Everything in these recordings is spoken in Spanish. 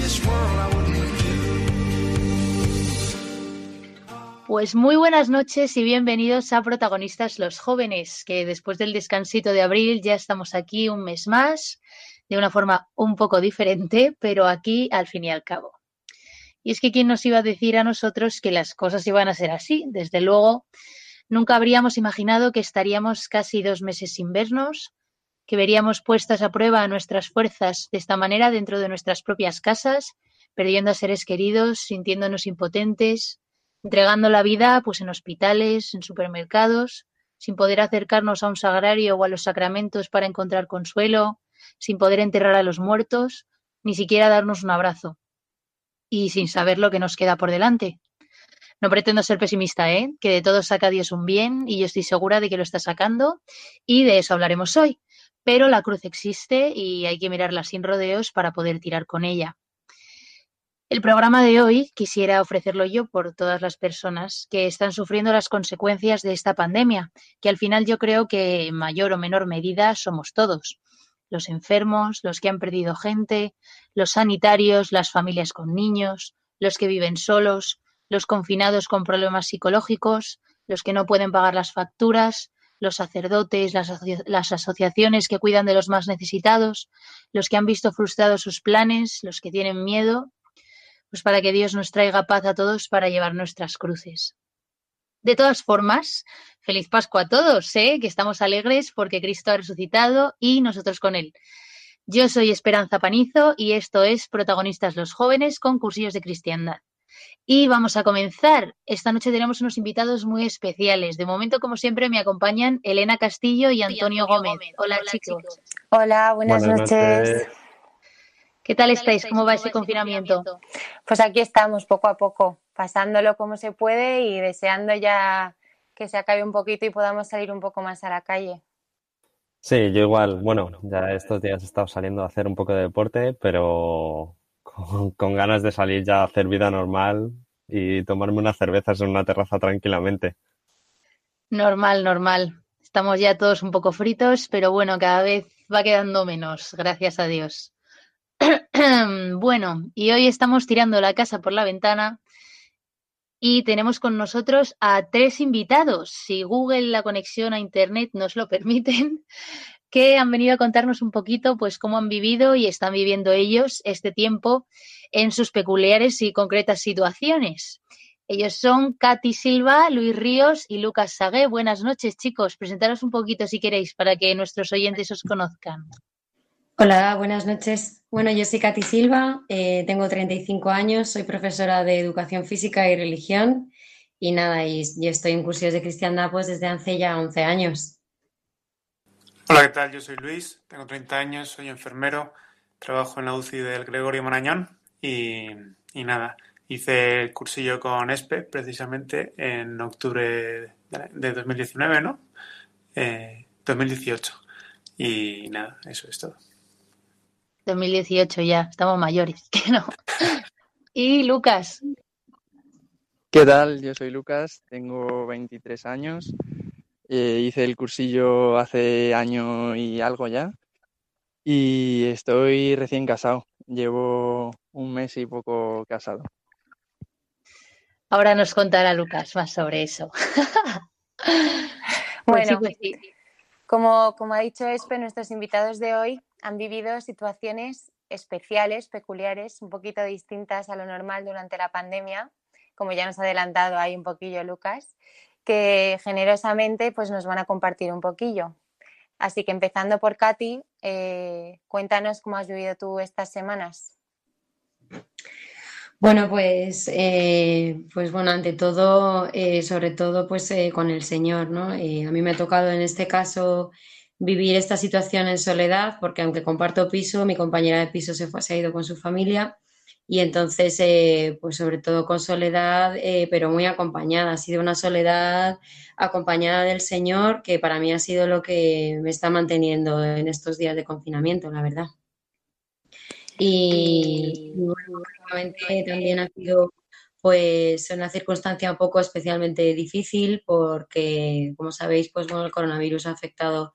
This world I wouldn't do. Pues muy buenas noches y bienvenidos a Protagonistas los Jóvenes, que después del descansito de abril ya estamos aquí un mes más, de una forma un poco diferente, pero aquí al fin y al cabo. Y es que quién nos iba a decir a nosotros que las cosas iban a ser así. Desde luego, nunca habríamos imaginado que estaríamos casi dos meses sin vernos, que veríamos puestas a prueba nuestras fuerzas de esta manera dentro de nuestras propias casas, perdiendo a seres queridos, sintiéndonos impotentes, entregando la vida pues en hospitales, en supermercados, sin poder acercarnos a un sagrario o a los sacramentos para encontrar consuelo, sin poder enterrar a los muertos, ni siquiera darnos un abrazo. Y sin saber lo que nos queda por delante. No pretendo ser pesimista, ¿eh? Que de todo saca Dios un bien y yo estoy segura de que lo está sacando y de eso hablaremos hoy. Pero la cruz existe y hay que mirarla sin rodeos para poder tirar con ella. El programa de hoy quisiera ofrecerlo yo por todas las personas que están sufriendo las consecuencias de esta pandemia, que al final yo creo que en mayor o menor medida somos todos. Los enfermos, los que han perdido gente, los sanitarios, las familias con niños, los que viven solos, los confinados con problemas psicológicos, los que no pueden pagar las facturas, los sacerdotes, las, asocia- las asociaciones que cuidan de los más necesitados, los que han visto frustrados sus planes, los que tienen miedo pues para que Dios nos traiga paz a todos para llevar nuestras cruces. De todas formas, feliz Pascua a todos, ¿eh? que estamos alegres porque Cristo ha resucitado y nosotros con él. Yo soy Esperanza Panizo y esto es Protagonistas los Jóvenes con cursillos de cristiandad. Y vamos a comenzar. Esta noche tenemos unos invitados muy especiales. De momento, como siempre, me acompañan Elena Castillo y Antonio, Gómez. Hola, chicos. Hola, buenas, noches. ¿Qué tal estáis? ¿Cómo va ese confinamiento? Pues aquí estamos poco a poco, pasándolo como se puede y deseando ya que se acabe un poquito y podamos salir un poco más a la calle. Sí, yo igual, bueno, ya estos días he estado saliendo a hacer un poco de deporte, pero con, con ganas de salir ya a hacer vida normal y tomarme unas cervezas en una terraza tranquilamente. Normal, normal. Estamos ya todos un poco fritos, pero bueno, cada vez va quedando menos, gracias a Dios. Bueno, y hoy estamos tirando la casa por la ventana y tenemos con nosotros a tres invitados, si Google, la conexión a Internet nos lo permiten, que han venido a contarnos un poquito pues cómo han vivido y están viviendo ellos este tiempo en sus peculiares y concretas situaciones. Ellos son Katy Silva, Luis Ríos y Lucas Sagué. Buenas noches, chicos. Presentaros un poquito si queréis para que nuestros oyentes os conozcan. Hola, buenas noches. Bueno, yo soy Katy Silva, eh, tengo 35 años, soy profesora de Educación Física y Religión y nada, y, estoy en cursos de cristiandad pues desde hace ya 11 años. Hola, ¿qué tal? Yo soy Luis, tengo 30 años, soy enfermero, trabajo en la UCI del Gregorio Marañón y, nada, hice el cursillo con ESPE precisamente en octubre de, de 2019, ¿no? Eh, 2018. Y nada, eso es todo. 2018 ya, estamos mayores, que no. Y Lucas, ¿Qué tal? Yo soy Lucas, tengo 23 años. eh, hice el cursillo hace año y algo ya. Y estoy recién casado. Llevo un mes y poco casado. ahora nos contará Lucas más sobre eso. Pues sí, Bueno, pues sí. como, como ha dicho Espe, nuestros invitados de hoy han vivido situaciones especiales, peculiares, un poquito distintas a lo normal durante la pandemia, como ya nos ha adelantado ahí un poquillo Lucas. que generosamente pues, nos van a compartir un poquillo. Así que empezando por Katy, eh, cuéntanos cómo has vivido tú estas semanas. Bueno, pues, eh, pues bueno, ante todo, eh, sobre todo, pues con el Señor, ¿no? a mí me ha tocado en este caso vivir esta situación en soledad, porque aunque comparto piso, mi compañera de piso se, fue, se ha ido con su familia y entonces, eh, pues sobre todo con soledad, eh, pero muy acompañada. Ha sido una soledad acompañada del Señor que para mí ha sido lo que me está manteniendo en estos días de confinamiento, la verdad. Y, bueno, también ha sido pues una circunstancia un poco especialmente difícil porque, como sabéis, pues bueno, el coronavirus ha afectado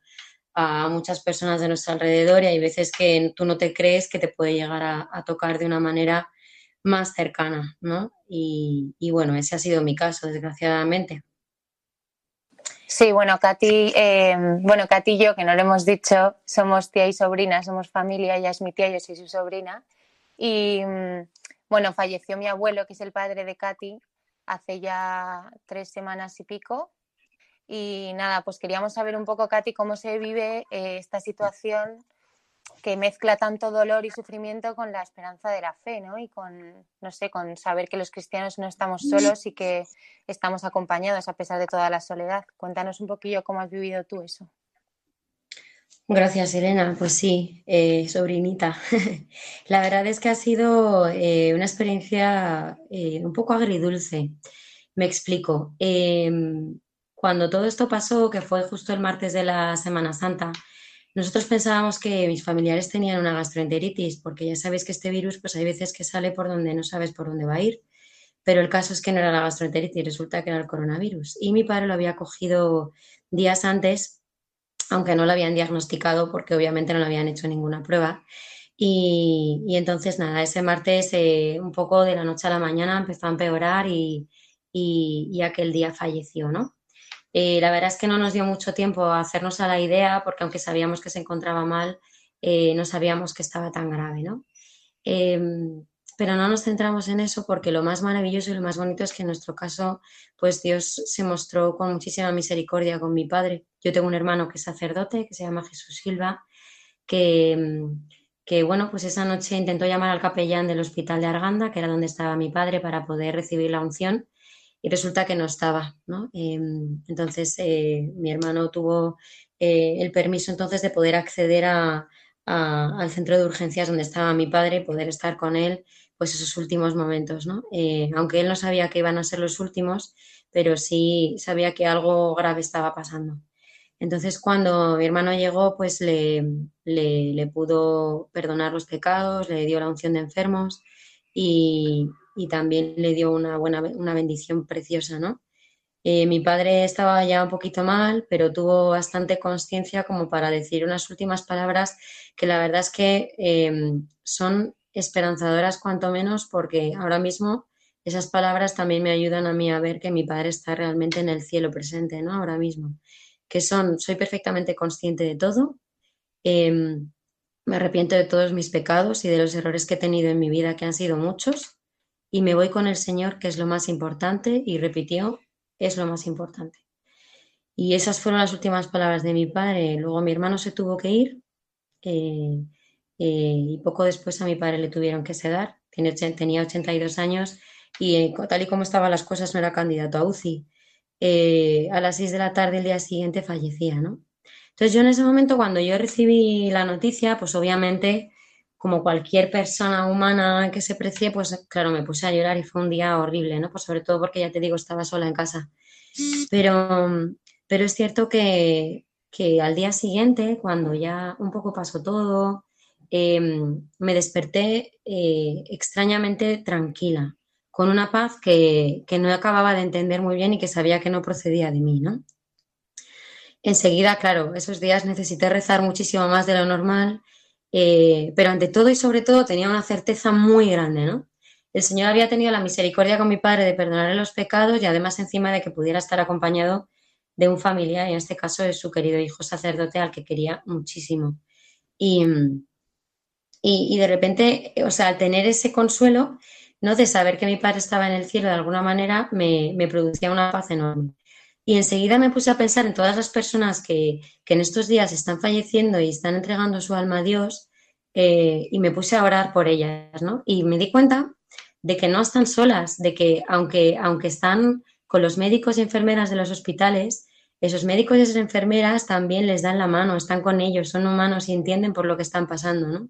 a muchas personas de nuestro alrededor y hay veces que tú no te crees que te puede llegar a, tocar de una manera más cercana, ¿no? Y, bueno, ese ha sido mi caso, desgraciadamente. Sí, bueno, Katy, eh, bueno, Katy y yo, que no lo hemos dicho, somos tía y sobrina, somos familia, ella es mi tía, yo soy su sobrina. Y mm, bueno, falleció mi abuelo, que es el padre de Katy, hace ya tres semanas y pico, y nada, pues queríamos saber un poco, Katy, cómo se vive eh, esta situación que mezcla tanto dolor y sufrimiento con la esperanza de la fe, ¿no? Y con, no sé, con saber que los cristianos no estamos solos y que estamos acompañados a pesar de toda la soledad. Cuéntanos un poquillo cómo has vivido tú eso. Gracias, Elena. Pues sí, eh, sobrinita. la verdad es que ha sido eh, una experiencia un poco agridulce. Me explico. Cuando todo esto pasó, que fue justo el martes de la Semana Santa, nosotros pensábamos que mis familiares tenían una gastroenteritis, porque ya sabéis que este virus, pues hay veces que sale por donde no sabes por dónde va a ir. Pero el caso es que no era la gastroenteritis, resulta que era el coronavirus. Y mi padre lo había cogido días antes, aunque no lo habían diagnosticado porque obviamente no le habían hecho ninguna prueba. Y, entonces, nada, ese martes, eh, un poco de la noche a la mañana, empezó a empeorar y aquel día falleció, ¿no? Eh, la verdad es que no nos dio mucho tiempo a hacernos a la idea, porque aunque sabíamos que se encontraba mal, eh, no sabíamos que estaba tan grave, ¿no? Em, pero no nos centramos en eso porque lo más maravilloso y lo más bonito es que en nuestro caso, pues Dios se mostró con muchísima misericordia con mi padre. Yo tengo un hermano que es sacerdote, que se llama Jesús Silva, que, que bueno, pues esa noche intentó llamar al capellán del hospital de Arganda, que era donde estaba mi padre, para poder recibir la unción y resulta que no estaba. ¿no? Em, entonces, eh, mi hermano tuvo eh, el permiso entonces de poder acceder a, al centro de urgencias donde estaba mi padre, poder estar con él pues esos últimos momentos, ¿no? Eh, aunque él no sabía que iban a ser los últimos, pero sí sabía que algo grave estaba pasando. Entonces, cuando mi hermano llegó, pues le, le pudo perdonar los pecados, le dio la unción de enfermos y, y también le dio una buena una bendición preciosa, ¿no? Eh, mi padre estaba ya un poquito mal, pero tuvo bastante conciencia como para decir unas últimas palabras que la verdad es que em, son esperanzadoras cuanto menos porque ahora mismo esas palabras también me ayudan a mí a ver que mi padre está realmente en el cielo presente, ¿no? Ahora mismo. Que son, soy perfectamente consciente de todo, em, me arrepiento de todos mis pecados y de los errores que he tenido en mi vida, que han sido muchos, y me voy con el Señor, que es lo más importante, y repitió, es lo más importante. Y esas fueron las últimas palabras de mi padre. Luego mi hermano se tuvo que ir eh, eh, y poco después a mi padre le tuvieron que sedar. Tiene, tenía 82 años y eh, tal y como estaban las cosas no era candidato a UCI. a las 6 de la tarde el día siguiente fallecía, ¿no? Entonces yo en ese momento cuando yo recibí la noticia, pues obviamente como cualquier persona humana que se precie, pues claro, me puse a llorar y fue un día horrible, ¿no? Pues sobre todo porque ya te digo, estaba sola en casa. Pero, pero es cierto que, al día siguiente, cuando ya un poco pasó todo, em, me desperté eh, extrañamente tranquila, con una paz que, que no acababa de entender muy bien y que sabía que no procedía de mí, ¿no? Enseguida, claro, esos días necesité rezar muchísimo más de lo normal eh, pero ante todo y sobre todo tenía una certeza muy grande, ¿no? El Señor había tenido la misericordia con mi padre de perdonarle los pecados y además encima de que pudiera estar acompañado de un familiar, y en este caso de su querido hijo sacerdote al que quería muchísimo. Y, y, de repente, o sea, al tener ese consuelo, ¿no? De saber que mi padre estaba en el cielo de alguna manera, me, me producía una paz enorme. Y enseguida me puse a pensar en todas las personas que, en estos días están falleciendo y están entregando su alma a Dios eh, y me puse a orar por ellas, ¿no? Y me di cuenta de que no están solas, de que aunque, aunque están con los médicos y enfermeras de los hospitales, esos médicos y esas enfermeras también les dan la mano, están con ellos, son humanos y entienden por lo que están pasando, ¿no?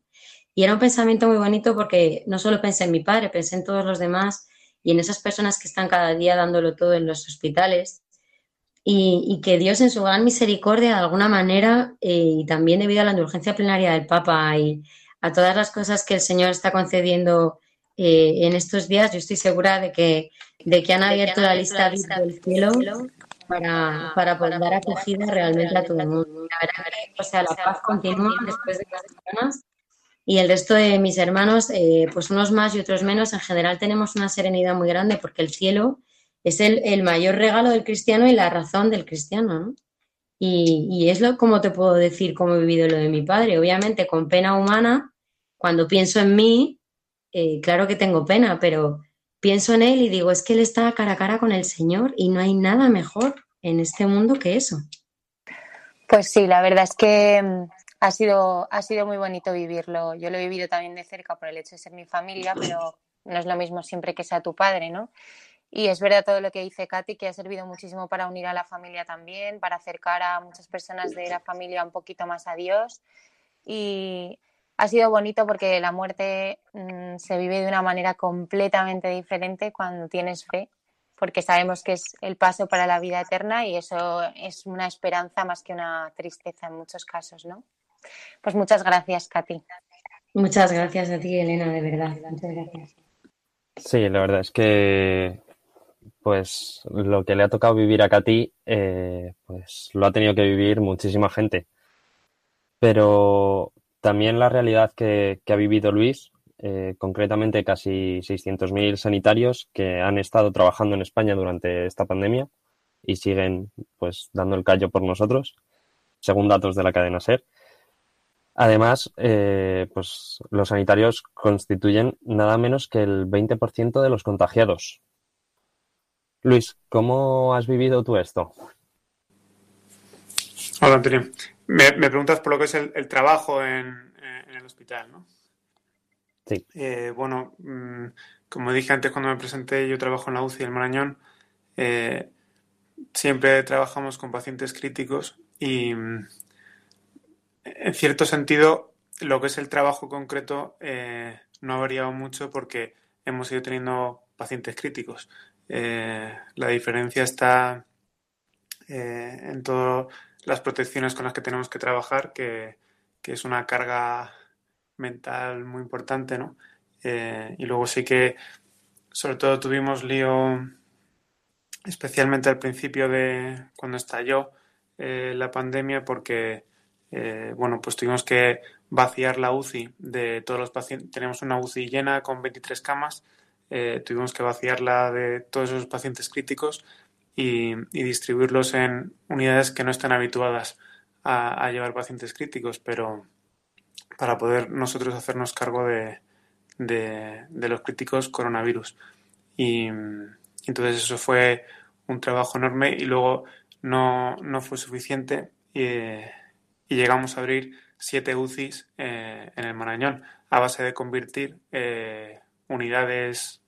Y era un pensamiento muy bonito porque no solo pensé en mi padre, pensé en todos los demás y en esas personas que están cada día dándolo todo en los hospitales y, que Dios en su gran misericordia de alguna manera eh, y también debido a la indulgencia plenaria del Papa y a todas las cosas que el Señor está concediendo eh, en estos días, yo estoy segura de que, de que han abierto la lista del cielo para, para poder dar acogida realmente a todo el mundo. La verdad que o sea, la paz continúa después de las semanas y el resto de mis hermanos, eh, pues unos más y otros menos, en general tenemos una serenidad muy grande porque el cielo es el, mayor regalo del cristiano y la razón del cristiano, ¿no? Y, es lo como te puedo decir cómo he vivido lo de mi padre. Obviamente con pena humana, cuando pienso en mí, eh, claro que tengo pena, pero pienso en él y digo, es que él está cara a cara con el Señor y no hay nada mejor en este mundo que eso. Pues sí, la verdad es que mm, ha sido, ha sido muy bonito vivirlo. Yo lo he vivido también de cerca por el hecho de ser mi familia, pero no es lo mismo siempre que sea tu padre, ¿no? Y es verdad todo lo que dice Katy, que ha servido muchísimo para unir a la familia también, para acercar a muchas personas de la familia un poquito más a Dios. Y ha sido bonito porque la muerte mm, se vive de una manera completamente diferente cuando tienes fe, porque sabemos que es el paso para la vida eterna y eso es una esperanza más que una tristeza en muchos casos, ¿no? Pues muchas gracias, Katy. Muchas gracias a ti, Elena, de verdad. Muchas gracias. Sí, la verdad es que pues lo que le ha tocado vivir a Katy, eh, pues lo ha tenido que vivir muchísima gente. Pero también la realidad que, ha vivido Luis, eh, concretamente casi 600.000 sanitarios que han estado trabajando en España durante esta pandemia y siguen pues dando el callo por nosotros, según datos de la cadena SER. Además, eh, pues los sanitarios constituyen nada menos que el 20% de los contagiados. Luis, ¿cómo has vivido tú esto? Hola, Antonio. Me, preguntas por lo que es el, trabajo en, el hospital, ¿no? Sí. Eh, bueno, mm, como dije antes cuando me presenté, yo trabajo en la UCI del Marañón. Eh, siempre trabajamos con pacientes críticos y, mm, en cierto sentido, lo que es el trabajo concreto eh, no ha variado mucho porque hemos ido teniendo pacientes críticos. La diferencia está en todo las protecciones con las que tenemos que trabajar, que, es una carga mental muy importante, ¿no? Eh, y luego sí que, sobre todo, tuvimos lío, especialmente al principio de cuando estalló eh, la pandemia, porque, eh, bueno, pues tuvimos que vaciar la UCI de todos los pacientes. Tenemos una UCI llena con 23 camas, tuvimos que vaciarla de todos esos pacientes críticos y, distribuirlos en unidades que no están habituadas a, llevar pacientes críticos, pero para poder nosotros hacernos cargo de, los críticos coronavirus. Y entonces eso fue un trabajo enorme y luego no, no fue suficiente y, llegamos a abrir siete UCIs eh, en el Marañón a base de convertir eh, unidades,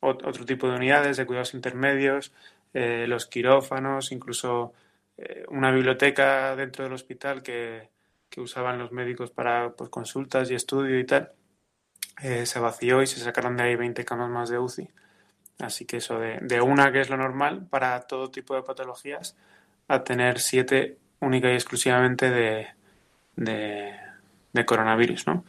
otro tipo de unidades de cuidados intermedios, eh, los quirófanos, incluso eh, una biblioteca dentro del hospital que, usaban los médicos para pues, consultas y estudio y tal, eh, se vació y se sacaron de ahí 20 camas más de UCI. Así que eso de, una, que es lo normal para todo tipo de patologías, a tener siete única y exclusivamente de, de, coronavirus, ¿no?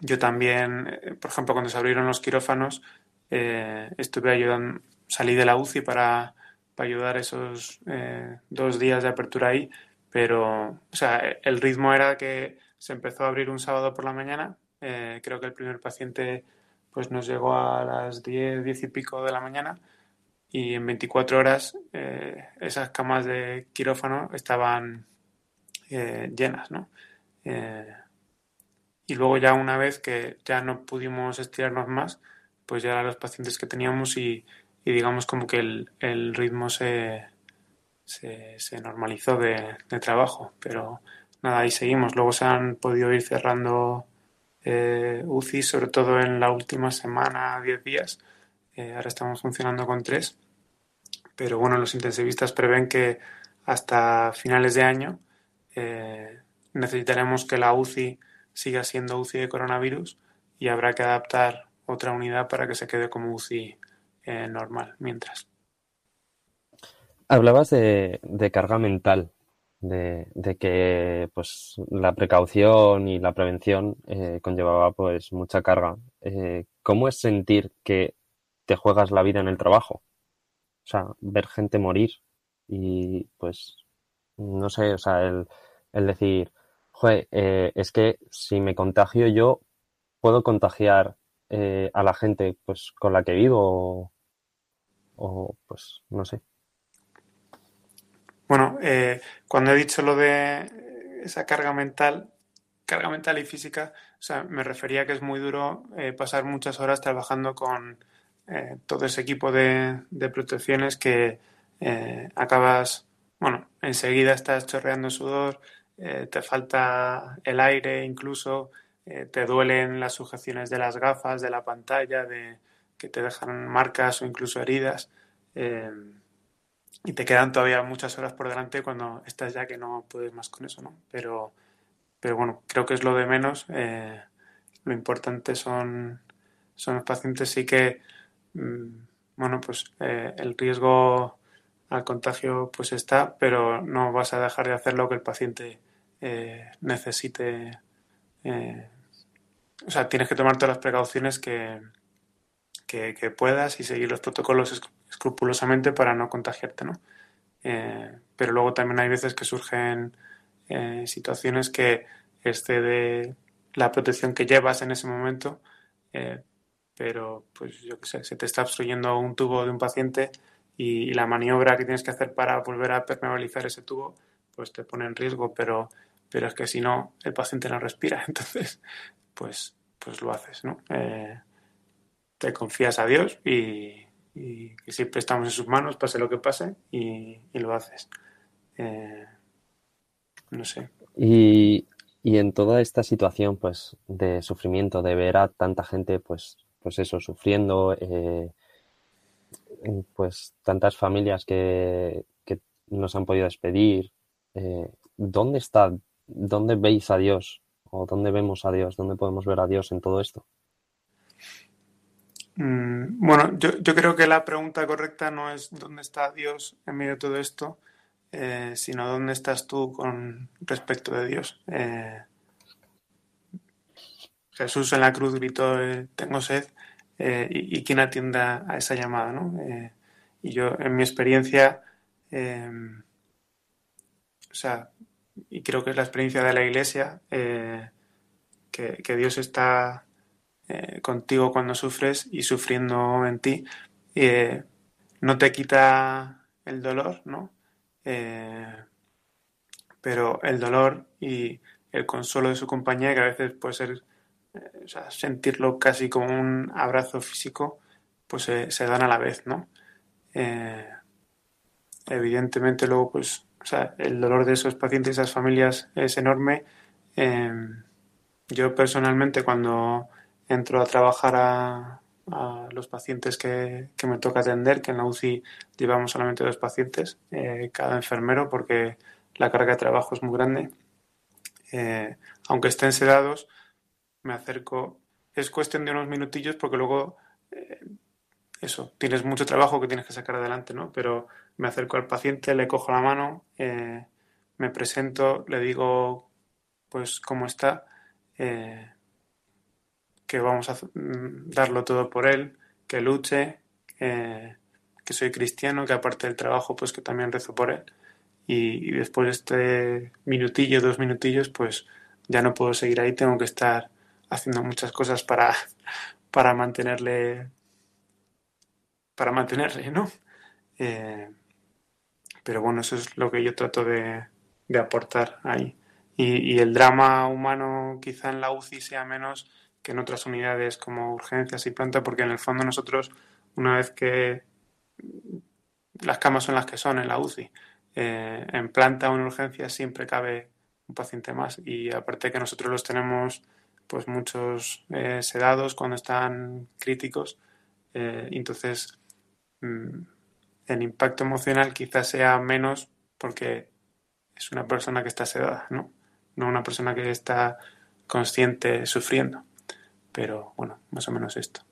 Yo también, por ejemplo, cuando se abrieron los quirófanos, estuve ayudando, salí de la UCI para, ayudar esos eh, dos días de apertura ahí, pero o sea, el ritmo era que se empezó a abrir un sábado por la mañana, eh, creo que el primer paciente pues nos llegó a las 10, 10 y pico de la mañana y en 24 horas eh, esas camas de quirófano estaban llenas, ¿no? Y luego ya una vez que ya no pudimos estirarnos más, pues ya los pacientes que teníamos y, y digamos como que el, el ritmo se, se, se normalizó de, de, trabajo, pero nada, ahí seguimos. Luego se han podido ir cerrando eh, UCI, sobre todo en la última semana, 10 días. Eh, ahora estamos funcionando con tres, pero bueno, los intensivistas prevén que hasta finales de año eh, necesitaremos que la UCI siga siendo UCI de coronavirus y habrá que adaptar otra unidad para que se quede como UCI eh, normal mientras. Hablabas de, de carga mental, de, de, que pues la precaución y la prevención eh, conllevaba pues mucha carga. Eh, ¿Cómo es sentir que te juegas la vida en el trabajo? O sea, ver gente morir y pues no sé, o sea, el, el decir, joder, eh, es que si me contagio yo, puedo contagiar eh, a la gente pues con la que vivo o, pues no sé. Bueno, eh, cuando he dicho lo de esa carga mental, carga mental y física, o sea, me refería a que es muy duro eh, pasar muchas horas trabajando con eh, todo ese equipo de, de protecciones que acabas, bueno, enseguida estás chorreando sudor, te falta el aire incluso, te duelen las sujeciones de las gafas, de la pantalla, de que te dejan marcas o incluso heridas y te quedan todavía muchas horas por delante cuando estás ya que no puedes más con eso, ¿no? Pero, pero bueno, creo que es lo de menos. Eh, lo importante son, son los pacientes. Sí que, mmm, bueno, pues eh, el riesgo al contagio pues está, pero no vas a dejar de hacer lo que el paciente eh, necesite. Eh, o sea, tienes que tomar todas las precauciones que, que, puedas y seguir los protocolos escrupulosamente para no contagiarte, ¿no? Eh, pero luego también hay veces que surgen situaciones que excede la protección que llevas en ese momento, pero pues yo qué sé, se te está obstruyendo un tubo de un paciente y, la maniobra que tienes que hacer para volver a permeabilizar ese tubo, pues te pone en riesgo, pero, pero es que si no, el paciente no respira, entonces, pues, pues lo haces, ¿no? Eh, te confías a Dios y, y que siempre estamos en sus manos, pase lo que pase, y, y lo haces. Eh, no sé. Y, y, en toda esta situación, pues, de sufrimiento, de ver a tanta gente, pues, pues eso, sufriendo, eh, pues tantas familias que, que nos han podido despedir, eh, ¿dónde está, dónde veis a Dios? ¿O dónde vemos a Dios? ¿Dónde podemos ver a Dios en todo esto? Mm, bueno, yo, yo, creo que la pregunta correcta no es dónde está Dios en medio de todo esto, eh, sino dónde estás tú con respecto de Dios. Eh, Jesús en la cruz gritó, tengo sed, eh, y, y, quién atiende a esa llamada, ¿no? Eh, y yo, en mi experiencia, o sea, y creo que es la experiencia de la Iglesia, que, que Dios está eh, contigo cuando sufres y sufriendo en ti. Eh, no te quita el dolor, ¿no? Eh, pero el dolor y el consuelo de su compañía, que a veces puede ser o sea, sentirlo casi como un abrazo físico, pues se dan a la vez, ¿no? evidentemente luego, pues, o sea, el dolor de esos pacientes y esas familias es enorme. yo personalmente cuando entro a trabajar a, a los pacientes que, que, me toca atender, que en la UCI llevamos solamente dos pacientes, eh, cada enfermero, porque la carga de trabajo es muy grande. Eh, aunque estén sedados, me acerco. Es cuestión de unos minutillos porque luego, eh, eso, tienes mucho trabajo que tienes que sacar adelante, ¿no? Pero me acerco al paciente, le cojo la mano, eh, me presento, le digo, pues, cómo está. Eh, que vamos a mm, darlo todo por él, que luche, que soy cristiano, que aparte del trabajo, pues que también rezo por él. Y, y, después de este minutillo, dos minutillos, pues ya no puedo seguir ahí, tengo que estar haciendo muchas cosas para, para mantenerle, para mantenerle, ¿no? Eh, pero bueno, eso es lo que yo trato de, de aportar ahí. Y, el drama humano quizá en la UCI sea menos que en otras unidades como urgencias y planta, porque en el fondo nosotros, una vez que las camas son las que son en la UCI. Eh, en planta o en urgencia siempre cabe un paciente más y aparte que nosotros los tenemos pues muchos eh, sedados cuando están críticos eh, entonces mm, el impacto emocional quizás sea menos porque es una persona que está sedada no no una persona que está consciente sufriendo. Pero bueno más o menos esto.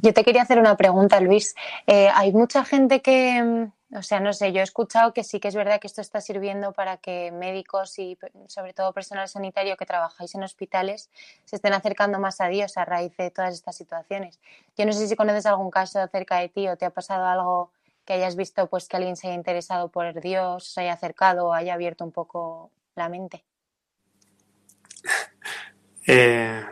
Yo te quería hacer una pregunta, Luis. Eh, hay mucha gente que, mm, o sea, no sé, yo he escuchado que sí que es verdad que esto está sirviendo para que médicos y sobre todo personal sanitario que trabajáis en hospitales se estén acercando más a Dios a raíz de todas estas situaciones. Yo no sé si conoces algún caso acerca de ti o te ha pasado algo que hayas visto pues que alguien se haya interesado por Dios, se haya acercado o haya abierto un poco la mente. Eh,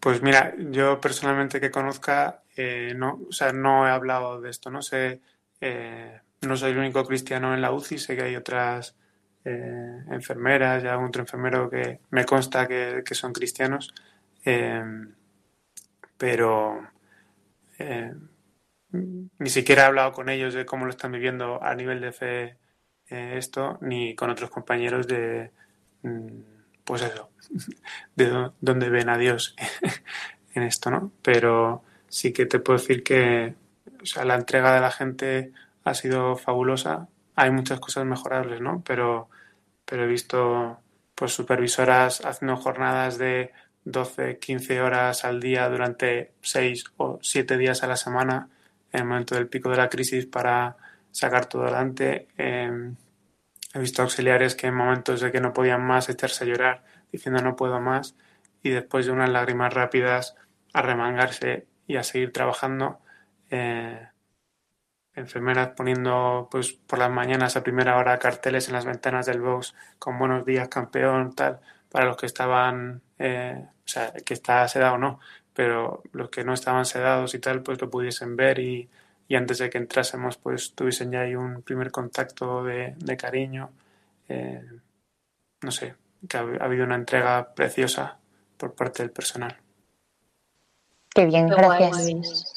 pues mira, yo personalmente que conozca, eh, no, o sea, no he hablado de esto, no sé, eh, no soy el único cristiano en la UCI, sé que hay otras eh, enfermeras y algún otro enfermero que me consta que, son cristianos, pero ni siquiera he hablado con ellos de cómo lo están viviendo a nivel de fe esto, ni con otros compañeros de mm, pues eso, de dónde ven a Dios en esto, ¿no? Pero sí que te puedo decir que o sea, la entrega de la gente ha sido fabulosa. Hay muchas cosas mejorables, ¿no? Pero, pero he visto pues supervisoras haciendo jornadas de 12, 15 horas al día durante 6 o 7 días a la semana en el momento del pico de la crisis para sacar todo adelante. Eh, He visto auxiliares que en momentos de que no podían más echarse a llorar diciendo no puedo más y después de unas lágrimas rápidas a remangarse y a seguir trabajando. Eh, enfermeras poniendo pues por las mañanas a primera hora carteles en las ventanas del box con buenos días campeón tal para los que estaban eh, o sea que está sedado o no pero los que no estaban sedados y tal pues lo pudiesen ver y, y antes de que entrásemos pues tuviesen ya ahí un primer contacto de, cariño. Eh, no sé, que ha, habido una entrega preciosa por parte del personal. Qué bien, gracias.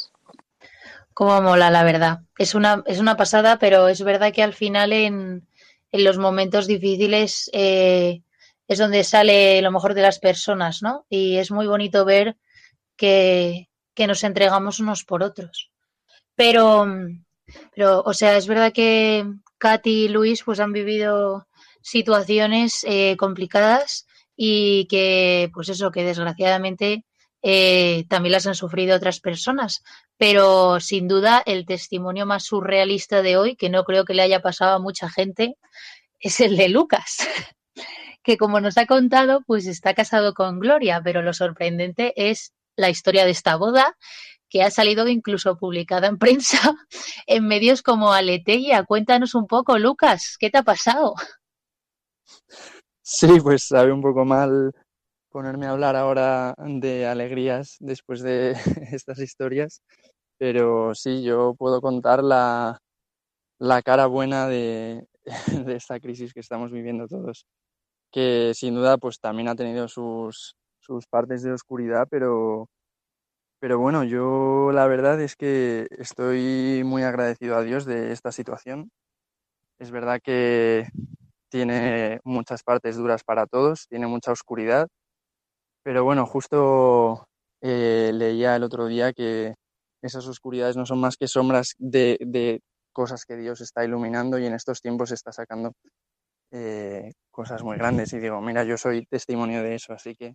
Cómo mola, la verdad. Es una, es una pasada, pero es verdad que al final en, en los momentos difíciles eh, es donde sale lo mejor de las personas, ¿no? Y es muy bonito ver que, que nos entregamos unos por otros. Pero, pero, o sea, es verdad que Katy y Luis pues han vivido situaciones eh, complicadas y que, pues eso, que desgraciadamente eh, también las han sufrido otras personas. Pero sin duda el testimonio más surrealista de hoy, que no creo que le haya pasado a mucha gente, es el de Lucas, que como nos ha contado, pues está casado con Gloria, pero lo sorprendente es la historia de esta boda, que ha salido incluso publicada en prensa en medios como Aleteia. Cuéntanos un poco, Lucas, ¿qué te ha pasado? Sí, pues sabe un poco mal ponerme a hablar ahora de alegrías después de estas historias, pero sí, yo puedo contar la, la cara buena de, esta crisis que estamos viviendo todos, que sin duda pues también ha tenido sus, sus partes de oscuridad, pero, pero bueno, yo la verdad es que estoy muy agradecido a Dios de esta situación. Es verdad que tiene muchas partes duras para todos, tiene mucha oscuridad, pero bueno, justo eh, leía el otro día que esas oscuridades no son más que sombras de, cosas que Dios está iluminando y en estos tiempos está sacando eh, cosas muy grandes. Y digo, mira, yo soy testimonio de eso, así que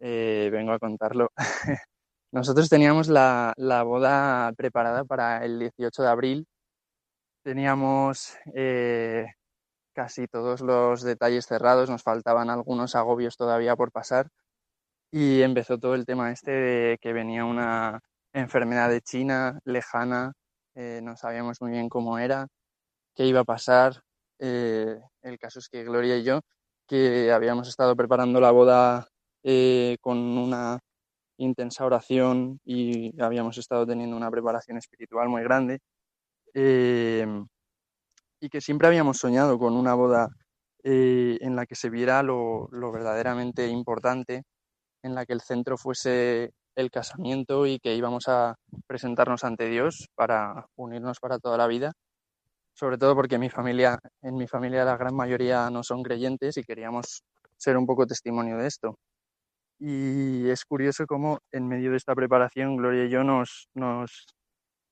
eh, vengo a contarlo. Nosotros teníamos la, boda preparada para el 18 de abril. Teníamos casi todos los detalles cerrados, nos faltaban algunos agobios todavía por pasar. Y empezó todo el tema este de que venía una enfermedad de China lejana, eh, no sabíamos muy bien cómo era, qué iba a pasar. Eh, el caso es que Gloria y yo, que habíamos estado preparando la boda con una intensa oración y habíamos estado teniendo una preparación espiritual muy grande eh, y que siempre habíamos soñado con una boda eh, en la que se viera lo, verdaderamente importante, en la que el centro fuese el casamiento y que íbamos a presentarnos ante Dios para unirnos para toda la vida. Sobre todo porque en mi familia la gran mayoría no son creyentes y queríamos ser un poco testimonio de esto. Y es curioso cómo en medio de esta preparación Gloria y yo nos, nos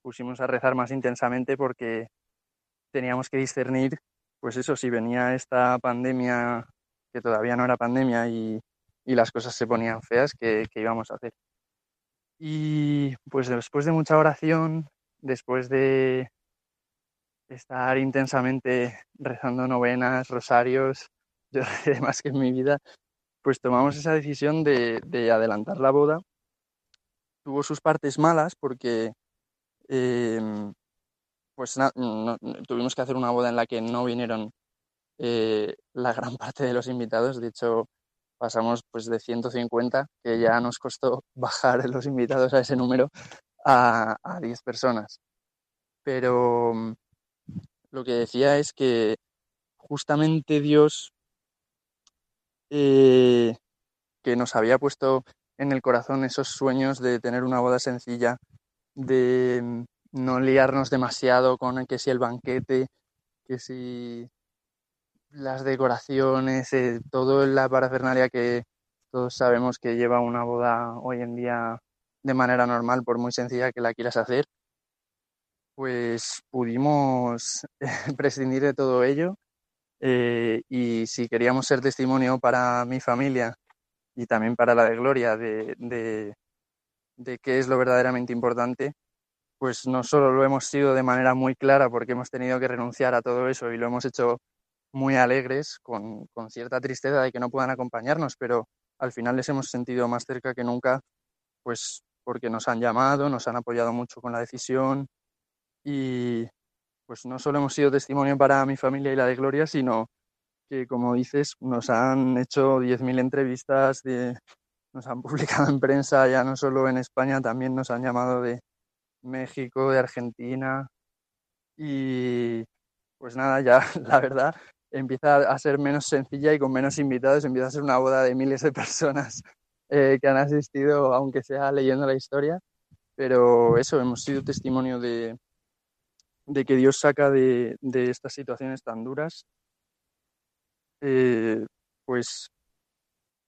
pusimos a rezar más intensamente porque teníamos que discernir, pues eso, si venía esta pandemia, que todavía no era pandemia, y, y las cosas se ponían feas, ¿qué, íbamos a hacer? Y pues después de mucha oración, después de estar intensamente rezando novenas, rosarios, yo más que en mi vida, pues tomamos esa decisión de, de adelantar la boda. Tuvo sus partes malas porque Em, pues tuvimos que hacer una boda en la que no vinieron eh, la gran parte de los invitados. De hecho, pasamos pues de 150, que ya nos costó bajar los invitados a ese número, a, 10 personas. Pero mm, lo que decía es que justamente Dios, eh, que nos había puesto en el corazón esos sueños de tener una boda sencilla, de mm, no liarnos demasiado con que si el banquete, que si las decoraciones, eh, todo la parafernalia que todos sabemos que lleva una boda hoy en día de manera normal, por muy sencilla que la quieras hacer, pues pudimos prescindir de todo ello. Eh, y si queríamos ser testimonio para mi familia y también para la de Gloria de, de qué es lo verdaderamente importante, pues no solo lo hemos sido de manera muy clara porque hemos tenido que renunciar a todo eso y lo hemos hecho muy alegres, con, cierta tristeza de que no puedan acompañarnos, pero al final les hemos sentido más cerca que nunca, pues porque nos han llamado, nos han apoyado mucho con la decisión y pues no solo hemos sido testimonio para mi familia y la de Gloria, sino que, como dices, nos han hecho 10.000 entrevistas, nos han publicado en prensa, ya no solo en España, también nos han llamado de México, de Argentina. Y pues nada, ya la verdad empieza a ser menos sencilla y con menos invitados, empieza a ser una boda de miles de personas eh, que han asistido, aunque sea leyendo la historia. Pero eso, hemos sido testimonio de, de que Dios saca de, de estas situaciones tan duras, eh, pues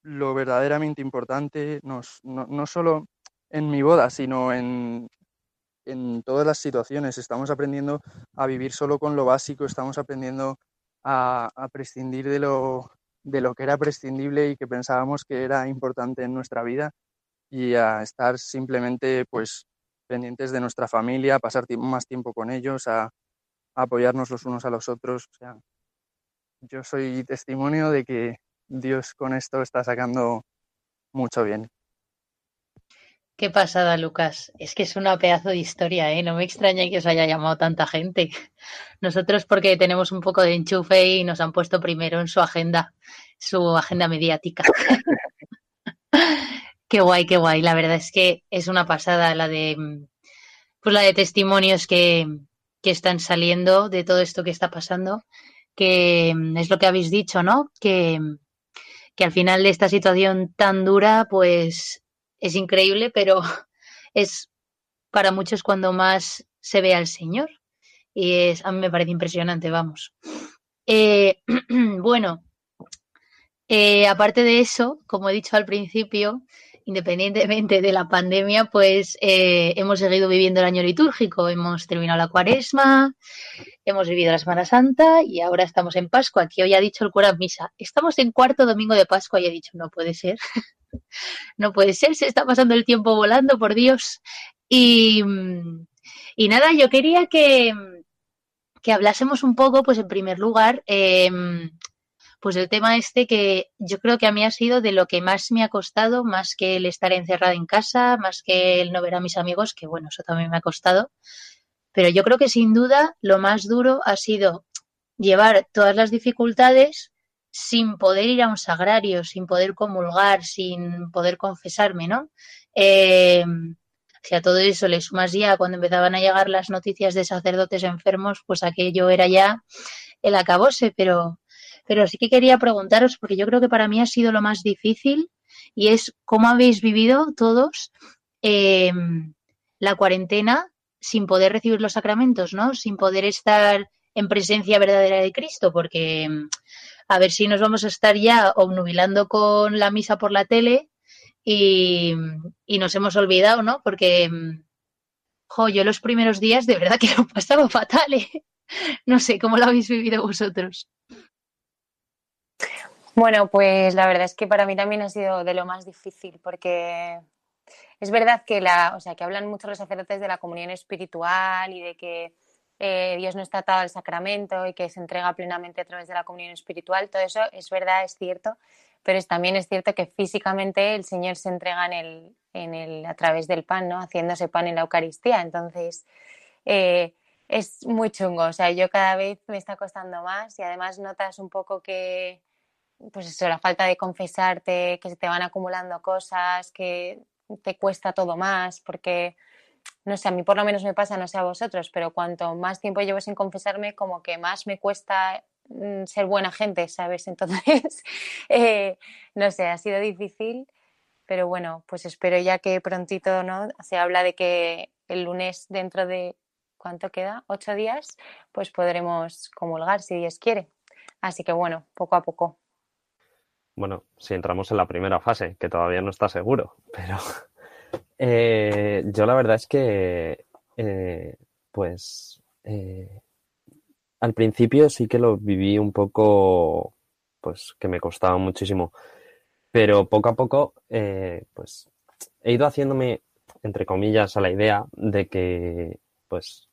lo verdaderamente importante, no, no, solo en mi boda, sino en, en todas las situaciones. Estamos aprendiendo a vivir solo con lo básico, estamos aprendiendo a, prescindir de lo, de lo que era prescindible y que pensábamos que era importante en nuestra vida y a estar simplemente pues pendientes de nuestra familia, a pasar más tiempo con ellos, a, a, apoyarnos los unos a los otros. O sea, yo soy testimonio de que Dios con esto está sacando mucho bien. Qué pasada, Lucas. Es que es una pedazo de historia, ¿eh? No me extraña que os haya llamado tanta gente. Nosotros porque tenemos un poco de enchufe y nos han puesto primero en su agenda, su agenda mediática. qué guay, qué guay. La verdad es que es una pasada la de, pues la de testimonios que, que están saliendo de todo esto que está pasando, que es lo que habéis dicho, ¿no? Que, que al final de esta situación tan dura, pues es increíble, pero es para muchos cuando más se ve al Señor. Y es, a mí me parece impresionante, vamos. Eh, bueno, eh, aparte de eso, como he dicho al principio, independientemente de la pandemia, pues eh, hemos seguido viviendo el año litúrgico. Hemos terminado la cuaresma, hemos vivido la Semana Santa y ahora estamos en Pascua, que hoy ha dicho el cura en misa. Estamos en cuarto domingo de Pascua y he dicho, no puede ser. no puede ser, se está pasando el tiempo volando, por Dios. Y, y nada, yo quería que, que hablásemos un poco, pues en primer lugar, em, pues el tema este que yo creo que a mí ha sido de lo que más me ha costado, más que el estar encerrada en casa, más que el no ver a mis amigos, que bueno, eso también me ha costado. Pero yo creo que sin duda lo más duro ha sido llevar todas las dificultades sin poder ir a un sagrario, sin poder comulgar, sin poder confesarme, ¿no? Eh, si a todo eso le sumas ya cuando empezaban a llegar las noticias de sacerdotes enfermos, pues aquello era ya el acabose, pero pero sí que quería preguntaros, porque yo creo que para mí ha sido lo más difícil, y es cómo habéis vivido todos em, la cuarentena sin poder recibir los sacramentos, ¿no? Sin poder estar en presencia verdadera de Cristo, porque a ver si nos vamos a estar ya obnubilando con la misa por la tele y, nos hemos olvidado, ¿no? Porque, jo, yo los primeros días de verdad que lo pasaba fatal, ¿eh? No sé, ¿cómo lo habéis vivido vosotros? Bueno, pues la verdad es que para mí también ha sido de lo más difícil porque es verdad que la, o sea, que hablan mucho los sacerdotes de la comunión espiritual y de que eh, Dios no está atado al sacramento y que se entrega plenamente a través de la comunión espiritual. Todo eso es verdad, es cierto, pero también es cierto que físicamente el Señor se entrega en el, en el, a través del pan, ¿no? Haciéndose pan en la Eucaristía. Entonces, eh, es muy chungo. O sea, yo cada vez me está costando más y además notas un poco que pues eso, la falta de confesarte, que se te van acumulando cosas, que te cuesta todo más, porque, no sé, a mí por lo menos me pasa, no sé a vosotros, pero cuanto más tiempo llevo sin confesarme, como que más me cuesta mm, ser buena gente, ¿sabes? Entonces, eh, no sé, ha sido difícil, pero bueno, pues espero ya que prontito, ¿no? Se habla de que el lunes dentro de, ¿cuánto queda? ¿Ocho días? Pues podremos comulgar si Dios quiere. Así que bueno, poco a poco bueno, si entramos en la primera fase, que todavía no está seguro, pero eh, yo la verdad es que, eh, pues, eh, al principio sí que lo viví un poco, pues, que me costaba muchísimo, pero poco a poco, pues, he ido haciéndome, entre comillas, a la idea de que, pues,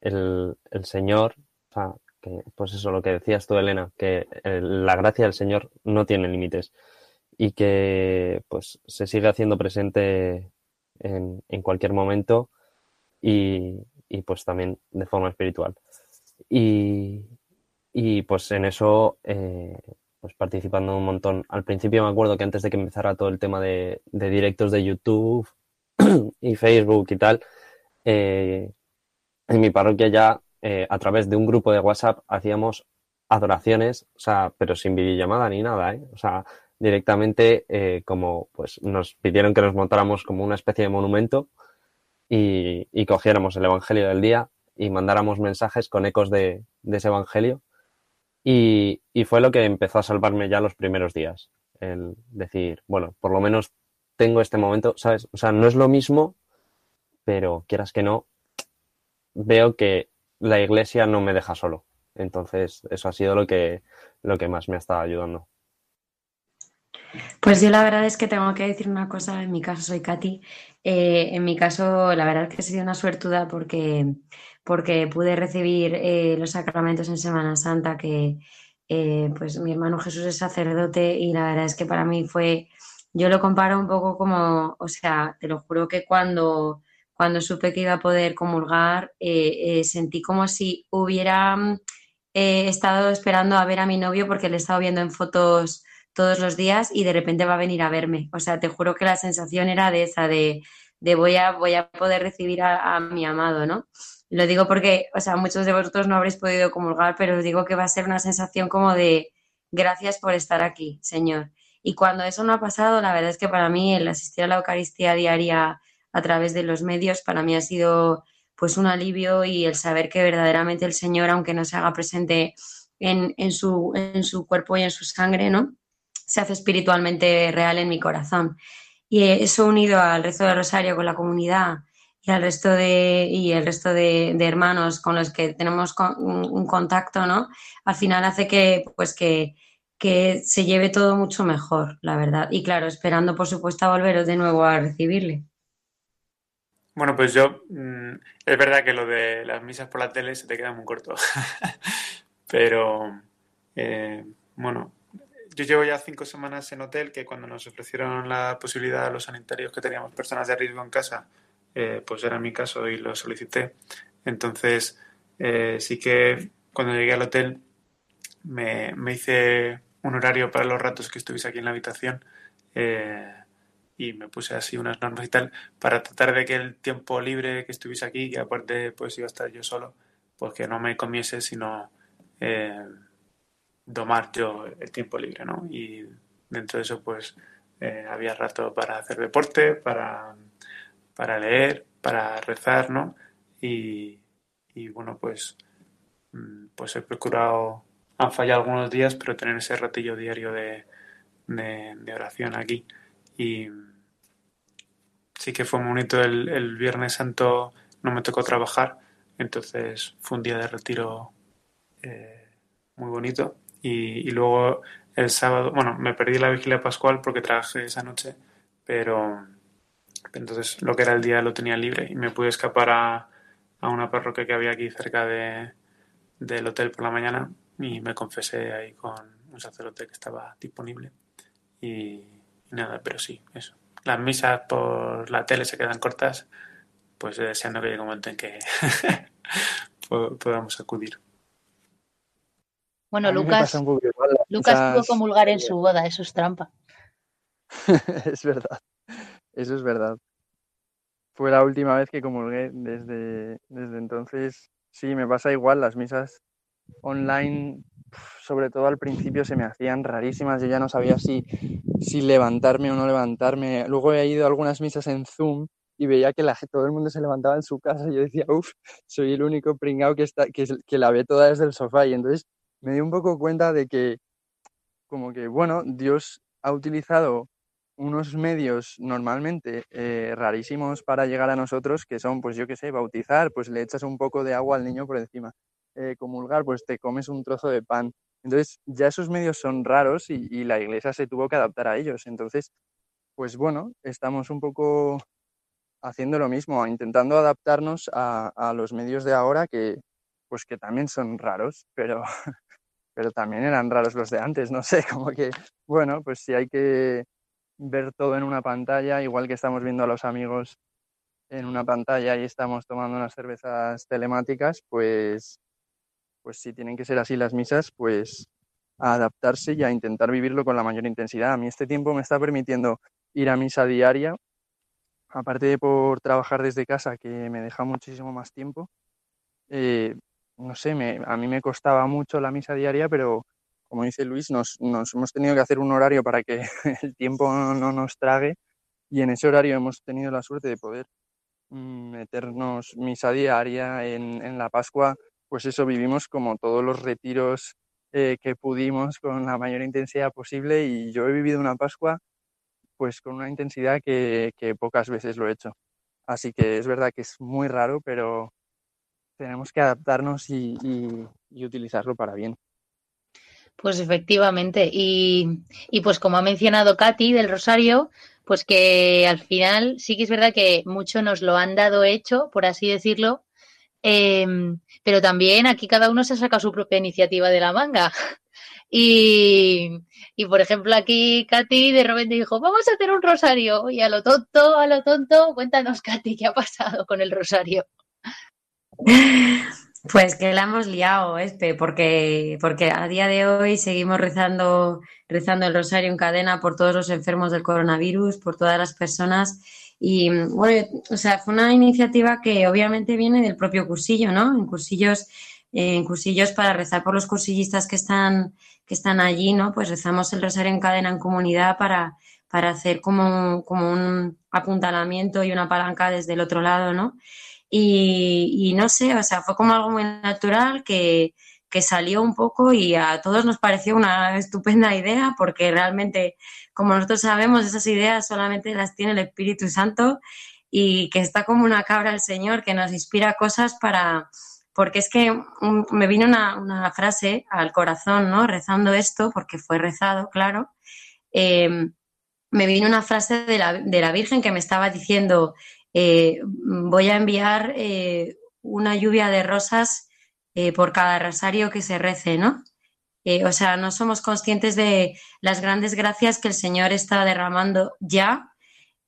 el, el Señor, o sea, pues eso, lo que decías tú, Elena, que la gracia del Señor no tiene límites y que pues se sigue haciendo presente en, cualquier momento y, pues también de forma espiritual. Y, pues en eso, eh, pues participando un montón. Al principio me acuerdo que antes de que empezara todo el tema de, directos de YouTube y Facebook y tal, eh, en mi parroquia ya eh, a través de un grupo de WhatsApp hacíamos adoraciones, o sea, pero sin videollamada ni nada, ¿eh? O sea, directamente eh, como pues nos pidieron que nos montáramos como una especie de monumento y, cogiéramos el Evangelio del día y mandáramos mensajes con ecos de, ese Evangelio. Y, y, fue lo que empezó a salvarme ya los primeros días. El decir, bueno, por lo menos tengo este momento, ¿sabes? O sea, no es lo mismo, pero quieras que no, veo que la iglesia no me deja solo. Entonces, eso ha sido lo que, lo que más me ha estado ayudando. Pues yo la verdad es que tengo que decir una cosa, en mi caso soy Katy, eh, en mi caso la verdad es que he sido una suertuda porque, porque pude recibir eh, los sacramentos en Semana Santa, que eh, pues mi hermano Jesús es sacerdote y la verdad es que para mí fue, yo lo comparo un poco como, o sea, te lo juro que cuando cuando supe que iba a poder comulgar, sentí como si hubiera estado esperando a ver a mi novio porque le he estado viendo en fotos todos los días y de repente va a venir a verme. O sea, te juro que la sensación era de esa, de, voy, a, voy a poder recibir a, mi amado, ¿no? Lo digo porque, o sea, muchos de vosotros no habréis podido comulgar, pero os digo que va a ser una sensación como de gracias por estar aquí, Señor. Y cuando eso no ha pasado, la verdad es que para mí el asistir a la Eucaristía diaria a través de los medios, para mí ha sido pues un alivio y el saber que verdaderamente el Señor, aunque no se haga presente en, su, en su cuerpo y en su sangre, ¿no? Se hace espiritualmente real en mi corazón. Y eso unido al resto del rosario con la comunidad y al resto de, y el resto de, hermanos con los que tenemos un, contacto, ¿no? Al final hace que, pues que, que se lleve todo mucho mejor, la verdad. Y claro, esperando, por supuesto, a volveros de nuevo a recibirle. Bueno, pues yo, mm, es verdad que lo de las misas por la tele se te queda muy corto, pero eh, bueno, yo llevo ya cinco semanas en hotel que cuando nos ofrecieron la posibilidad a los sanitarios que teníamos personas de riesgo en casa, eh, pues era mi caso y lo solicité. Entonces, eh, sí que cuando llegué al hotel me, me, hice un horario para los ratos que estuviese aquí en la habitación y me puse así unas normas y tal para tratar de que el tiempo libre que estuviese aquí, que aparte pues iba a estar yo solo, pues que no me comiese sino eh, domar yo el tiempo libre, ¿no? Y dentro de eso pues eh, había rato para hacer deporte, para, para leer, para rezar, ¿no? Y, y bueno, pues, mm, pues he procurado, han fallado algunos días, pero tener ese ratillo diario de, de, oración aquí. Y sí que fue bonito el, el Viernes Santo, no me tocó trabajar, entonces fue un día de retiro eh, muy bonito. Y, y, luego el sábado, bueno, me perdí la vigilia pascual porque trabajé esa noche, pero entonces lo que era el día lo tenía libre y me pude escapar a, una parroquia que había aquí cerca de, del hotel por la mañana y me confesé ahí con un sacerdote que estaba disponible. Y, nada, pero sí, eso. Las misas por la tele se quedan cortas, pues deseando que llegue un momento en que podamos acudir. Bueno, Lucas, Lucas pudo comulgar en su boda, eso es trampa. es verdad, eso es verdad. Fue la última vez que comulgué desde, desde entonces. Sí, me pasa igual, las misas online sobre todo al principio se me hacían rarísimas, yo ya no sabía si, si levantarme o no levantarme. Luego he ido a algunas misas en Zoom y veía que la, todo el mundo se levantaba en su casa y yo decía, uff, soy el único pringao que, está, que, que la ve toda desde el sofá. Y entonces me di un poco cuenta de que, como que, bueno, Dios ha utilizado unos medios normalmente eh, rarísimos para llegar a nosotros, que son, pues yo qué sé, bautizar, pues le echas un poco de agua al niño por encima. Eh, comulgar, pues te comes un trozo de pan. Entonces, ya esos medios son raros y, la iglesia se tuvo que adaptar a ellos. Entonces, pues bueno, estamos un poco haciendo lo mismo, intentando adaptarnos a, los medios de ahora que, pues que también son raros, pero, pero también eran raros los de antes, no sé, como que, bueno, pues si hay que ver todo en una pantalla, igual que estamos viendo a los amigos en una pantalla y estamos tomando unas cervezas telemáticas, pues pues si tienen que ser así las misas, pues a adaptarse y a intentar vivirlo con la mayor intensidad. A mí este tiempo me está permitiendo ir a misa diaria, aparte de por trabajar desde casa, que me deja muchísimo más tiempo. Eh, no sé, a mí me costaba mucho la misa diaria, pero como dice Luis, nos, hemos tenido que hacer un horario para que el tiempo no, nos trague y en ese horario hemos tenido la suerte de poder mm, meternos misa diaria en, en la Pascua pues eso, vivimos como todos los retiros eh, que pudimos con la mayor intensidad posible y yo he vivido una Pascua pues con una intensidad que, pocas veces lo he hecho. Así que es verdad que es muy raro, pero tenemos que adaptarnos y, utilizarlo para bien. Pues efectivamente. Y, y, pues como ha mencionado Katy del Rosario, pues que al final sí que es verdad que mucho nos lo han dado hecho, por así decirlo, Em, pero también aquí cada uno se ha sacado su propia iniciativa de la manga. Y, por ejemplo, aquí Katy de repente dijo, vamos a hacer un rosario. Y a lo tonto, a lo tonto, cuéntanos, Katy, ¿qué ha pasado con el rosario? Pues que la hemos liado, Espe, porque, porque a día de hoy seguimos rezando, rezando el rosario en cadena por todos los enfermos del coronavirus, por todas las personas y bueno, o sea, fue una iniciativa que obviamente viene del propio cursillo, ¿no? En cursillos, en cursillos para rezar por los cursillistas que están, que están allí, ¿no? Pues rezamos el rosario en cadena en comunidad para, para hacer como, como un apuntalamiento y una palanca desde el otro lado, ¿no? Y, no sé, o sea, fue como algo muy natural que, que salió un poco y a todos nos pareció una estupenda idea porque realmente, como nosotros sabemos, esas ideas solamente las tiene el Espíritu Santo y que está como una cabra el Señor que nos inspira cosas para, porque es que me vino una, frase al corazón, ¿no? Rezando esto, porque fue rezado, claro. Eh, me vino una frase de la, Virgen que me estaba diciendo, eh, voy a enviar eh, una lluvia de rosas eh, por cada rosario que se rece, ¿no? O sea, no somos conscientes de las grandes gracias que el Señor está derramando ya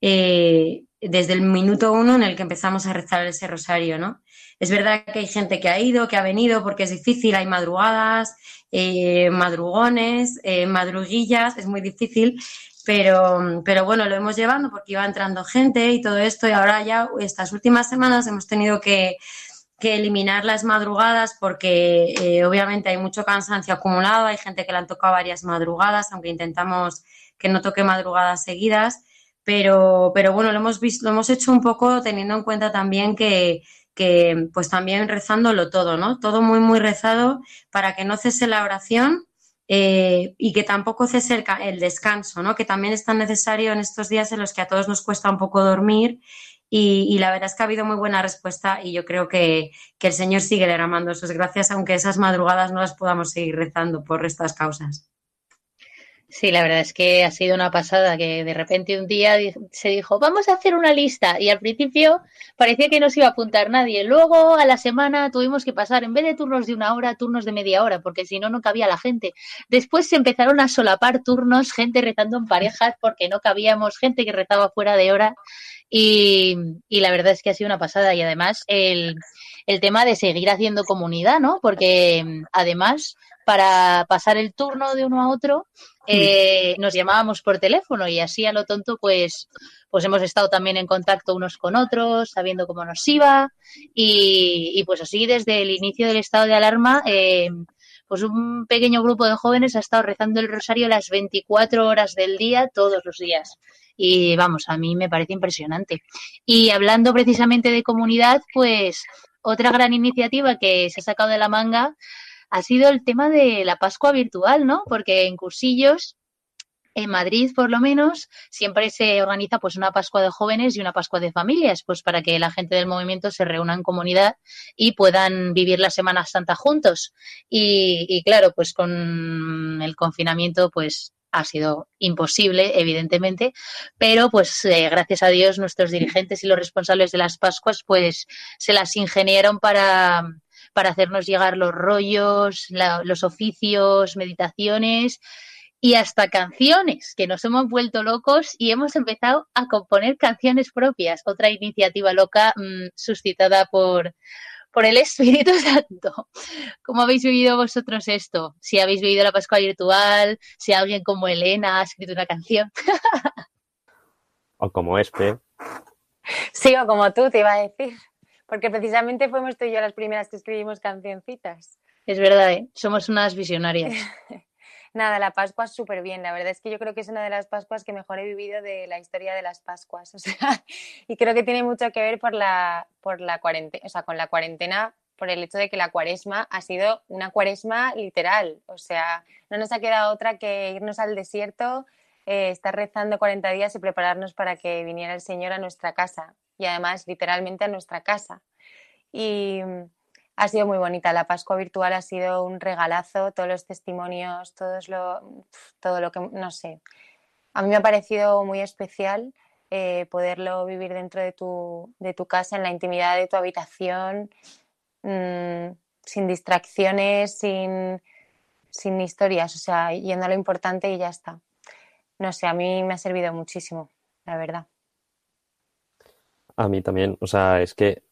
desde el minuto uno en el que empezamos a rezar ese rosario, ¿no? Es verdad que hay gente que ha ido, que ha venido porque es difícil, hay madrugadas, madrugones, madruguillas, es muy difícil, pero, pero bueno, lo hemos llevado porque iba entrando gente y todo esto y ahora ya estas últimas semanas hemos tenido que que eliminar las madrugadas porque eh, obviamente hay mucho cansancio acumulado, hay gente que le han tocado varias madrugadas, aunque intentamos que no toque madrugadas seguidas, pero, pero bueno, lo hemos visto, lo hemos hecho un poco teniendo en cuenta también que, que pues también rezándolo todo, ¿no? Todo muy, muy rezado para que no cese la oración eh, y que tampoco cese el, descanso, ¿no? Que también es tan necesario en estos días en los que a todos nos cuesta un poco dormir y, y la verdad es que ha habido muy buena respuesta y yo creo que, que el Señor sigue derramando sus gracias, aunque esas madrugadas no las podamos seguir rezando por estas causas. Sí, la verdad es que ha sido una pasada que de repente un día se dijo, vamos a hacer una lista y al principio parecía que no se iba a apuntar nadie. Luego a la semana tuvimos que pasar, en vez de turnos de una hora, turnos de media hora, porque si no, no cabía la gente. Después se empezaron a solapar turnos, gente rezando en parejas porque no cabíamos, gente que rezaba fuera de hora y, y la verdad es que ha sido una pasada y además el, el tema de seguir haciendo comunidad, ¿no? Porque además para pasar el turno de uno a otro, eh, nos llamábamos por teléfono y así a lo tonto, pues, pues hemos estado también en contacto unos con otros, sabiendo cómo nos iba y, y pues así desde el inicio del estado de alarma, eh, pues un pequeño grupo de jóvenes ha estado rezando el rosario las 24 horas del día, todos los días. Y vamos, a mí me parece impresionante. Y hablando precisamente de comunidad, pues otra gran iniciativa que se ha sacado de la manga ha sido el tema de la Pascua virtual, ¿no? Porque en cursillos en Madrid, por lo menos, siempre se organiza pues una Pascua de jóvenes y una Pascua de familias, pues para que la gente del movimiento se reúna en comunidad y puedan vivir la Semana Santa juntos. Y, y claro, pues con el confinamiento, pues ha sido imposible, evidentemente, pero pues eh, gracias a Dios nuestros dirigentes y los responsables de las Pascuas pues se las ingeniaron para para hacernos llegar los rollos, la, los oficios, meditaciones y hasta canciones, que nos hemos vuelto locos y hemos empezado a componer canciones propias. Otra iniciativa loca mmm, suscitada por, por el Espíritu Santo. ¿Cómo habéis vivido vosotros esto? Si habéis vivido la Pascua virtual, si alguien como Elena ha escrito una canción. o como Espe. Sí, o como tú, te iba a decir porque precisamente fuimos tú y yo las primeras que escribimos cancioncitas. Es verdad, ¿eh? somos unas visionarias. Nada, la Pascua súper bien. La verdad es que yo creo que es una de las Pascuas que mejor he vivido de la historia de las Pascuas. O sea, y creo que tiene mucho que ver por la, por la cuarentena, o sea, con la cuarentena, por el hecho de que la cuaresma ha sido una cuaresma literal. O sea, no nos ha quedado otra que irnos al desierto, eh, estar rezando 40 días y prepararnos para que viniera el Señor a nuestra casa y además literalmente a nuestra casa. Y mm, ha sido muy bonita. La Pascua virtual ha sido un regalazo, todos los testimonios, todos lo, todo lo que, no sé. A mí me ha parecido muy especial eh, poderlo vivir dentro de tu, de tu, casa, en la intimidad de tu habitación, mmm, sin distracciones, sin, sin historias, o sea, yendo a lo importante y ya está. No sé, a mí me ha servido muchísimo, la verdad. A mí también, o sea, es que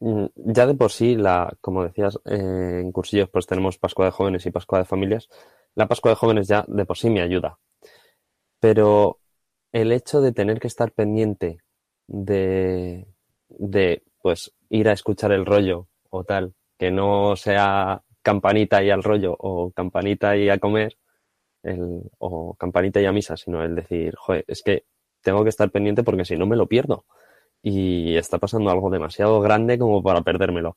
mm, ya de por sí, la, como decías, eh, en cursillos pues tenemos Pascua de Jóvenes y Pascua de Familias. La Pascua de Jóvenes ya de por sí me ayuda. Pero el hecho de tener que estar pendiente de, de pues ir a escuchar el rollo o tal, que no sea campanita y al rollo o campanita y a comer, el, o campanita y a misa, sino el decir, joder, es que tengo que estar pendiente porque si no me lo pierdo y está pasando algo demasiado grande como para perdérmelo.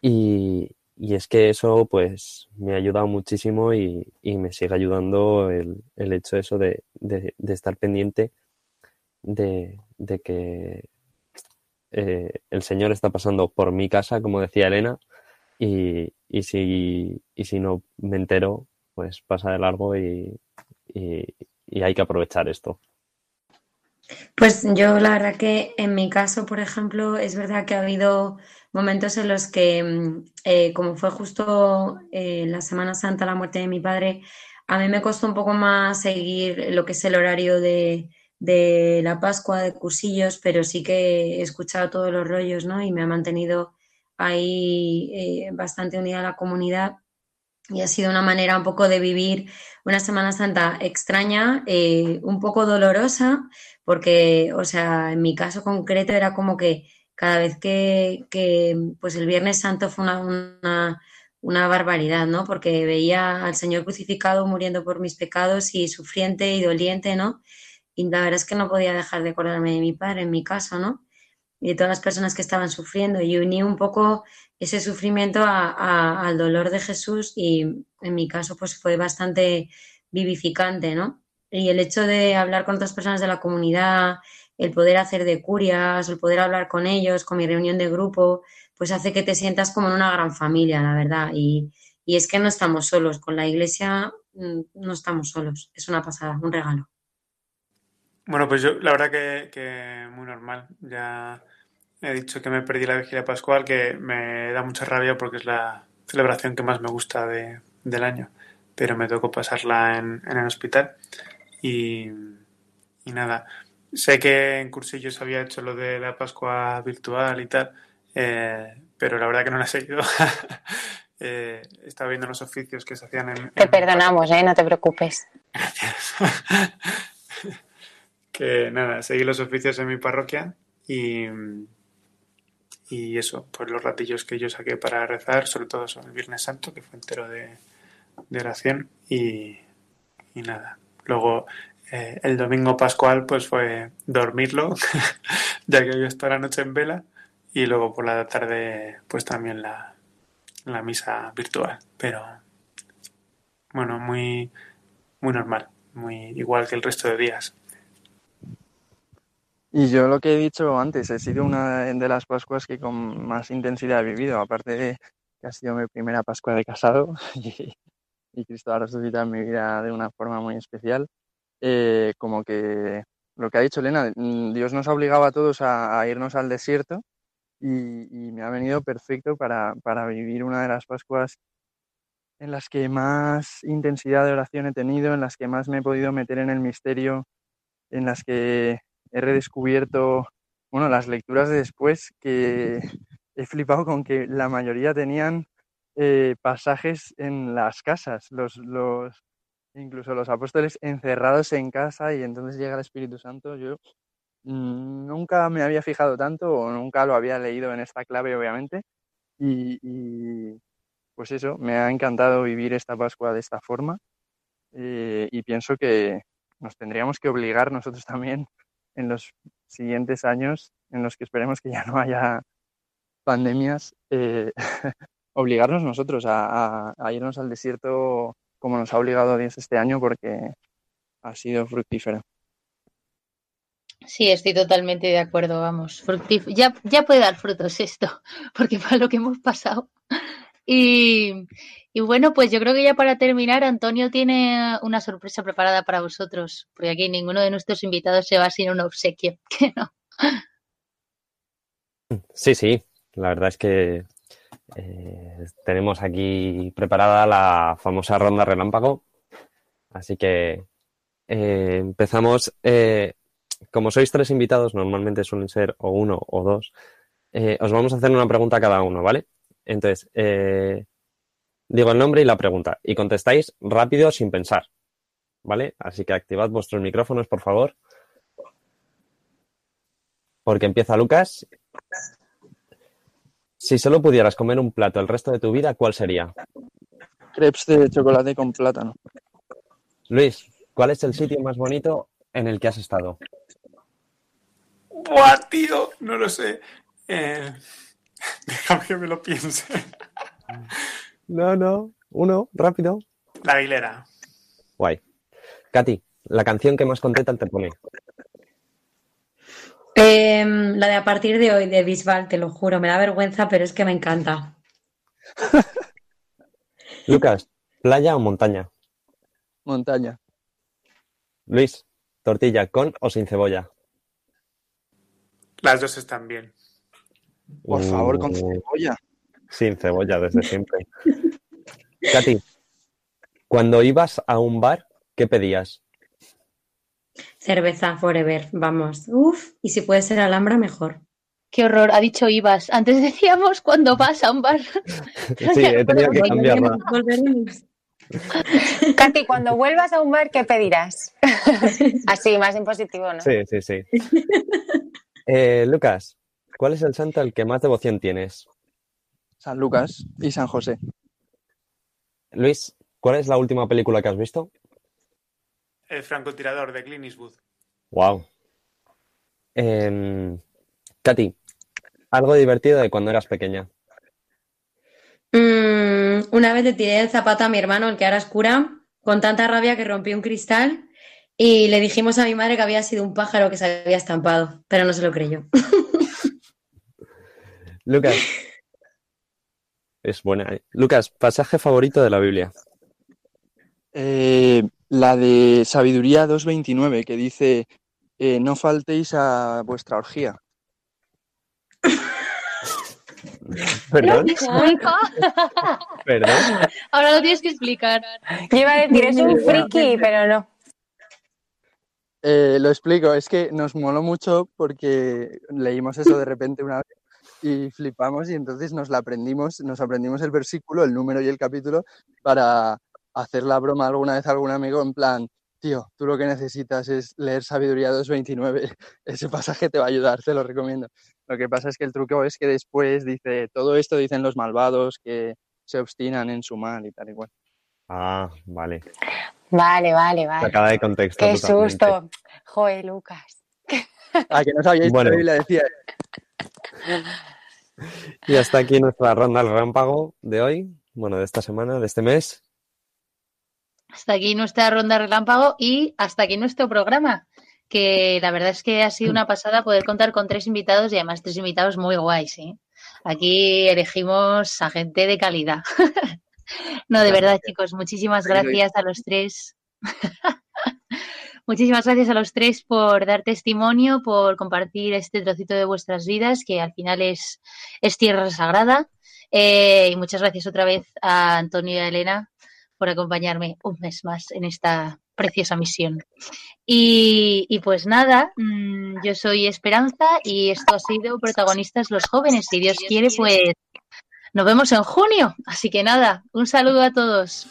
Y, y es que eso pues me ha ayudado muchísimo y, y me sigue ayudando el, el hecho eso de, de, estar pendiente de, de que eh, el Señor está pasando por mi casa, como decía Elena, y, y, si, y si no me entero, pues pasa de largo y, y hay que aprovechar esto. Pues yo la verdad que en mi caso, por ejemplo, es verdad que ha habido momentos en los que, mm, eh, como fue justo eh, la Semana Santa, la muerte de mi padre, a mí me costó un poco más seguir lo que es el horario de, de la Pascua, de cursillos, pero sí que he escuchado todos los rollos, ¿no? Y me ha mantenido ahí eh, bastante unida a la comunidad y ha sido una manera un poco de vivir una Semana Santa extraña, un poco dolorosa, porque, o sea, en mi caso concreto era como que cada vez que, pues el Viernes Santo fue una, una, una, barbaridad, ¿no? Porque veía al Señor crucificado muriendo por mis pecados y sufriente y doliente, ¿no? y la verdad es que no podía dejar de acordarme de mi padre en mi caso, ¿no? Y de todas las personas que estaban sufriendo y uní un poco ese sufrimiento al dolor de Jesús y en mi caso pues fue bastante vivificante, ¿no? Y el hecho de hablar con otras personas de la comunidad, el poder hacer de curias, el poder hablar con ellos, con mi reunión de grupo, pues hace que te sientas como en una gran familia, la verdad. Y, es que no estamos solos, con la iglesia mm, no estamos solos, es una pasada, un regalo. Bueno, pues yo la verdad que, muy normal. Ya he dicho que me perdí la vigilia pascual, que me da mucha rabia porque es la celebración que más me gusta de, del año, pero me tocó pasarla en, en el hospital y, y, nada. Sé que en cursillos había hecho lo de la Pascua virtual y tal, eh, pero la verdad que no la he seguido. eh, estaba viendo los oficios que se hacían en... Te perdonamos, ¿eh? No te preocupes. Gracias. que nada, seguí los oficios en mi parroquia y, y eso, pues los ratillos que yo saqué para rezar, sobre todo son el Viernes Santo, que fue entero de, de oración y, y, nada. Luego eh, el domingo pascual pues fue dormirlo, ya que hoy está la noche en vela y luego por la tarde pues también la, la misa virtual, pero bueno, muy, muy normal, muy igual que el resto de días. Y yo lo que he dicho antes, he sido una de las Pascuas que con más intensidad he vivido, aparte de que ha sido mi primera Pascua de casado y, y Cristo ha resucitado en mi vida de una forma muy especial. Eh, como que lo que ha dicho Elena, mm, Dios nos ha obligado a todos a, irnos al desierto y, me ha venido perfecto para, para vivir una de las Pascuas en las que más intensidad de oración he tenido, en las que más me he podido meter en el misterio, en las que he redescubierto, bueno, las lecturas de después que he flipado con que la mayoría tenían eh, pasajes en las casas, los, los, incluso los apóstoles encerrados en casa y entonces llega el Espíritu Santo. Yo nunca me había fijado tanto o nunca lo había leído en esta clave, obviamente. Y, y pues eso, me ha encantado vivir esta Pascua de esta forma. Eh, y pienso que nos tendríamos que obligar nosotros también en los siguientes años, en los que esperemos que ya no haya pandemias, eh, obligarnos nosotros a, irnos al desierto como nos ha obligado Dios este año porque ha sido fructífero. Sí, estoy totalmente de acuerdo, vamos. Ya, ya puede dar frutos esto, porque para lo que hemos pasado y, bueno, pues yo creo que ya para terminar, Antonio tiene una sorpresa preparada para vosotros, porque aquí ninguno de nuestros invitados se va sin un obsequio, que no. Sí, sí, la verdad es que eh, tenemos aquí preparada la famosa ronda relámpago, así que eh, empezamos. Eh, como sois tres invitados, normalmente suelen ser o uno o dos, os vamos a hacer una pregunta a cada uno, ¿vale? Entonces, digo el nombre y la pregunta y contestáis rápido sin pensar. ¿Vale? Así que activad vuestros micrófonos, por favor. Porque empieza Lucas. Si solo pudieras comer un plato el resto de tu vida, ¿cuál sería? Crepes de chocolate con plátano. Luis, ¿cuál es el sitio más bonito en el que has estado? ¡Buah, tío! No lo sé. Eh, Déjame que me lo piense. No, no. Uno, rápido. La Aguilera. Guay. Katy, la canción que más contenta te pone. Eh, la de a partir de hoy de Bisbal, te lo juro, me da vergüenza, pero es que me encanta. Lucas, ¿playa o montaña? Montaña. Luis, tortilla con o sin cebolla. Las dos están bien. Por favor, con cebolla. Sin cebolla, desde siempre. Katy, cuando ibas a un bar, ¿qué pedías? Cerveza forever, vamos. Uf, y si puede ser alhambra, mejor. Qué horror, ha dicho Ibas. Antes decíamos cuando vas a un bar. sí, he tenido que cambiarla. Katy, cuando vuelvas a un bar, ¿qué pedirás? Así, más en positivo, ¿no? Sí, sí, sí. Eh, Lucas, ¿Cuál es el santo al que más devoción tienes? San Lucas y San José. Luis, ¿cuál es la última película que has visto? El francotirador de Clint Eastwood. Wow. Eh, Katy, algo divertido de cuando eras pequeña. Mm, una vez le tiré el zapato a mi hermano, el que ahora es cura, con tanta rabia que rompí un cristal y le dijimos a mi madre que había sido un pájaro que se había estampado, pero no se lo creyó. Lucas. Es buena. ¿eh? Lucas, pasaje favorito de la Biblia. Eh, la de Sabiduría 2.29, que dice, eh, no faltéis a vuestra orgía. Perdón. Perdón. Ahora lo tienes que explicar. Yo iba a decir, es un friki, pero no. Eh, lo explico, es que nos moló mucho porque leímos eso de repente una vez y flipamos y entonces nos la aprendimos, nos aprendimos el versículo, el número y el capítulo para hacer la broma alguna vez a algún amigo en plan, tío, tú lo que necesitas es leer Sabiduría 2.29, ese pasaje te va a ayudar, te lo recomiendo. Lo que pasa es que el truco es que después dice, todo esto dicen los malvados que se obstinan en su mal y tal y cual. Ah, vale. Vale, vale, vale. Sacada de contexto. Qué totalmente. susto. Joder, Lucas. Ah, que no sabíais Bueno. que la decía. Y hasta aquí nuestra ronda al relámpago de hoy, bueno, de esta semana, de este mes. Hasta aquí nuestra ronda relámpago y hasta aquí nuestro programa. Que la verdad es que ha sido una pasada poder contar con tres invitados y además tres invitados muy guays. ¿eh? Aquí elegimos a gente de calidad. no, de verdad, chicos, muchísimas gracias a los tres. Muchísimas gracias a los tres por dar testimonio, por compartir este trocito de vuestras vidas, que al final es, es tierra sagrada. Eh, y muchas gracias otra vez a Antonio y a Elena por acompañarme un mes más en esta preciosa misión. Y, y pues nada, mm, yo soy Esperanza y esto ha sido Protagonistas los Jóvenes. Si Dios quiere, pues nos vemos en junio. Así que nada, un saludo a todos.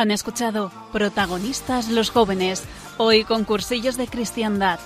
Han escuchado protagonistas los jóvenes, hoy con cursillos de cristiandad.